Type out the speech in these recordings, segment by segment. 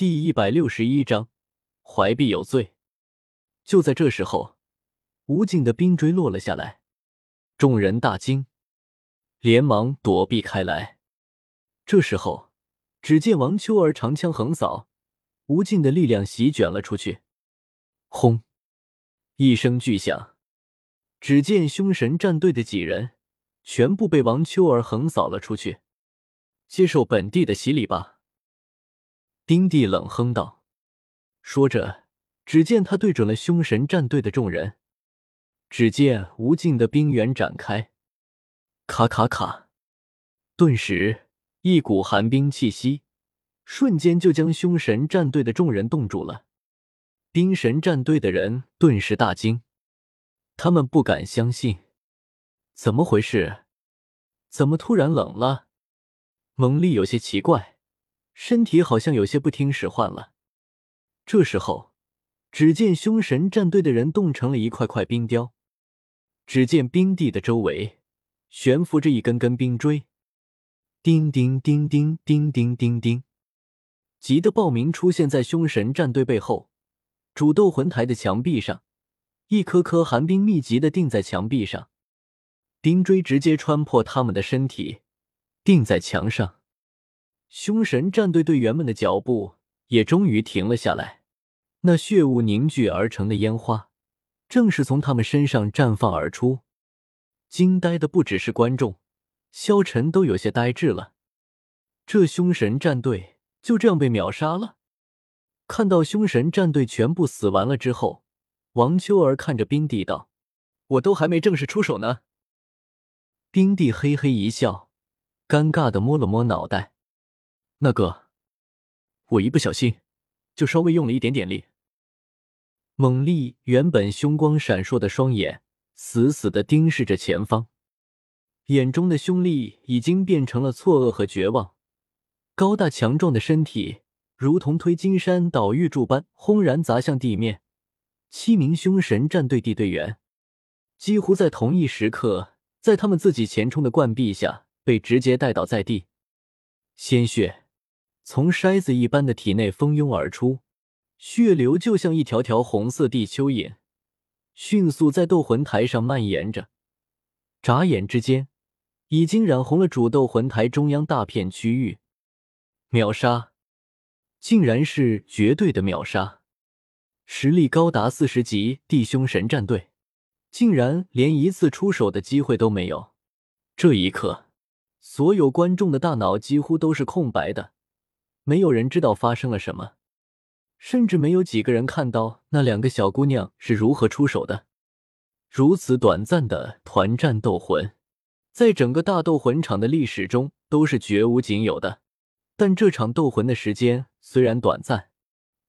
第一百六十一章，怀璧有罪。就在这时候，无尽的冰锥落了下来，众人大惊，连忙躲避开来。这时候，只见王秋儿长枪横扫，无尽的力量席卷了出去。轰！一声巨响，只见凶神战队的几人全部被王秋儿横扫了出去。接受本地的洗礼吧。丁帝冷哼道，说着，只见他对准了凶神战队的众人。只见无尽的冰原展开，卡卡卡，顿时一股寒冰气息，瞬间就将凶神战队的众人冻住了。冰神战队的人顿时大惊，他们不敢相信，怎么回事？怎么突然冷了？蒙丽有些奇怪。身体好像有些不听使唤了。这时候，只见凶神战队的人冻成了一块块冰雕。只见冰地的周围悬浮着一根根冰锥，叮叮叮叮叮叮叮叮。急的报名出现在凶神战队背后，主斗魂台的墙壁上，一颗颗寒冰密集的钉在墙壁上，冰锥直接穿破他们的身体，钉在墙上。凶神战队队员们的脚步也终于停了下来，那血雾凝聚而成的烟花，正是从他们身上绽放而出。惊呆的不只是观众，萧晨都有些呆滞了。这凶神战队就这样被秒杀了。看到凶神战队全部死完了之后，王秋儿看着冰帝道：“我都还没正式出手呢。”冰帝嘿嘿一笑，尴尬的摸了摸脑袋。那个，我一不小心，就稍微用了一点点力。猛力原本凶光闪烁的双眼，死死的盯视着前方，眼中的凶力已经变成了错愕和绝望。高大强壮的身体如同推金山倒玉柱般轰然砸向地面。七名凶神战队地队员几乎在同一时刻，在他们自己前冲的灌壁下被直接带倒在地，鲜血。从筛子一般的体内蜂拥而出，血流就像一条条红色地蚯蚓，迅速在斗魂台上蔓延着。眨眼之间，已经染红了主斗魂台中央大片区域。秒杀，竟然是绝对的秒杀！实力高达四十级地凶神战队，竟然连一次出手的机会都没有。这一刻，所有观众的大脑几乎都是空白的。没有人知道发生了什么，甚至没有几个人看到那两个小姑娘是如何出手的。如此短暂的团战斗魂，在整个大斗魂场的历史中都是绝无仅有的。但这场斗魂的时间虽然短暂，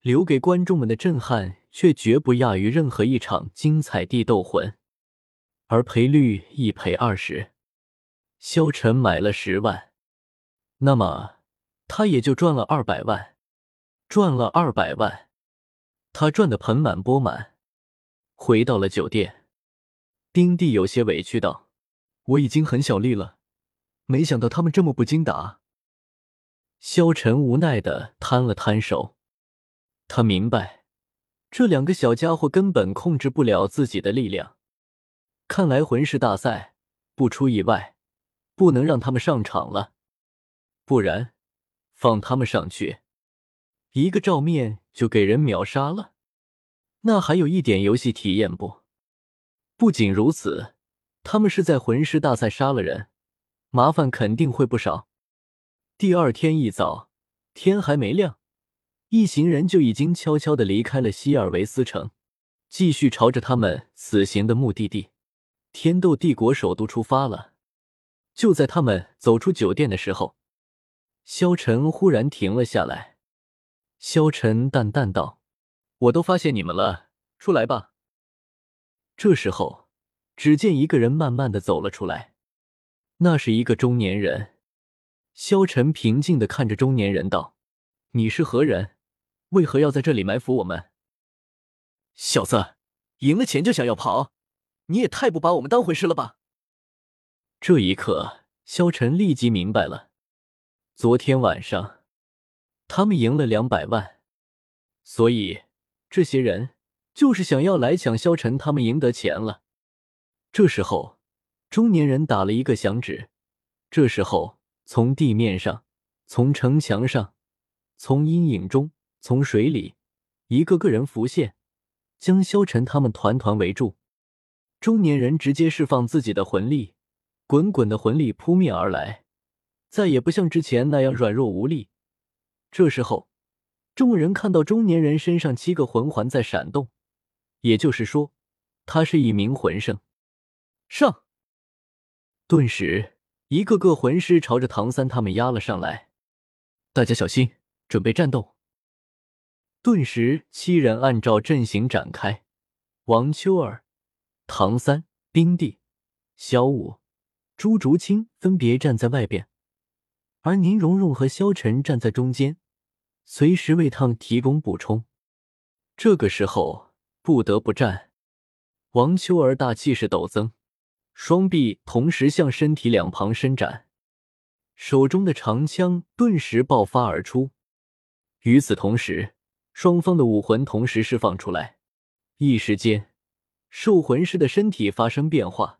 留给观众们的震撼却绝不亚于任何一场精彩地斗魂。而赔率一赔二十，萧晨买了十万，那么。他也就赚了二百万，赚了二百万，他赚得盆满钵满。回到了酒店，丁弟有些委屈道：“我已经很小力了，没想到他们这么不经打。”萧晨无奈的摊了摊手，他明白这两个小家伙根本控制不了自己的力量。看来魂师大赛不出意外，不能让他们上场了，不然。放他们上去，一个照面就给人秒杀了，那还有一点游戏体验不？不仅如此，他们是在魂师大赛杀了人，麻烦肯定会不少。第二天一早，天还没亮，一行人就已经悄悄的离开了希尔维斯城，继续朝着他们此行的目的地——天斗帝国首都出发了。就在他们走出酒店的时候。萧晨忽然停了下来，萧晨淡淡道：“我都发现你们了，出来吧。”这时候，只见一个人慢慢的走了出来，那是一个中年人。萧晨平静的看着中年人道：“你是何人？为何要在这里埋伏我们？”小子，赢了钱就想要跑，你也太不把我们当回事了吧！这一刻，萧晨立即明白了。昨天晚上，他们赢了两百万，所以这些人就是想要来抢萧晨他们赢得钱了。这时候，中年人打了一个响指。这时候，从地面上、从城墙上、从阴影中、从水里，一个个人浮现，将萧晨他们团团围住。中年人直接释放自己的魂力，滚滚的魂力扑面而来，再也不像之前那样软弱无力。这时候，众人看到中年人身上七个魂环在闪动，也就是说，他是一名魂圣。上，顿时，一个个魂师朝着唐三他们压了上来。大家小心，准备战斗。顿时，七人按照阵型展开。王秋儿。唐三、冰帝、萧武、朱竹清分别站在外边，而宁荣荣和萧晨站在中间，随时为他们提供补充。这个时候不得不战。王秋儿大气势陡增，双臂同时向身体两旁伸展，手中的长枪顿时爆发而出。与此同时，双方的武魂同时释放出来，一时间。兽魂师的身体发生变化，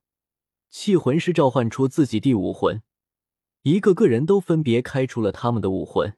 气魂师召唤出自己第五魂，一个个人都分别开出了他们的武魂。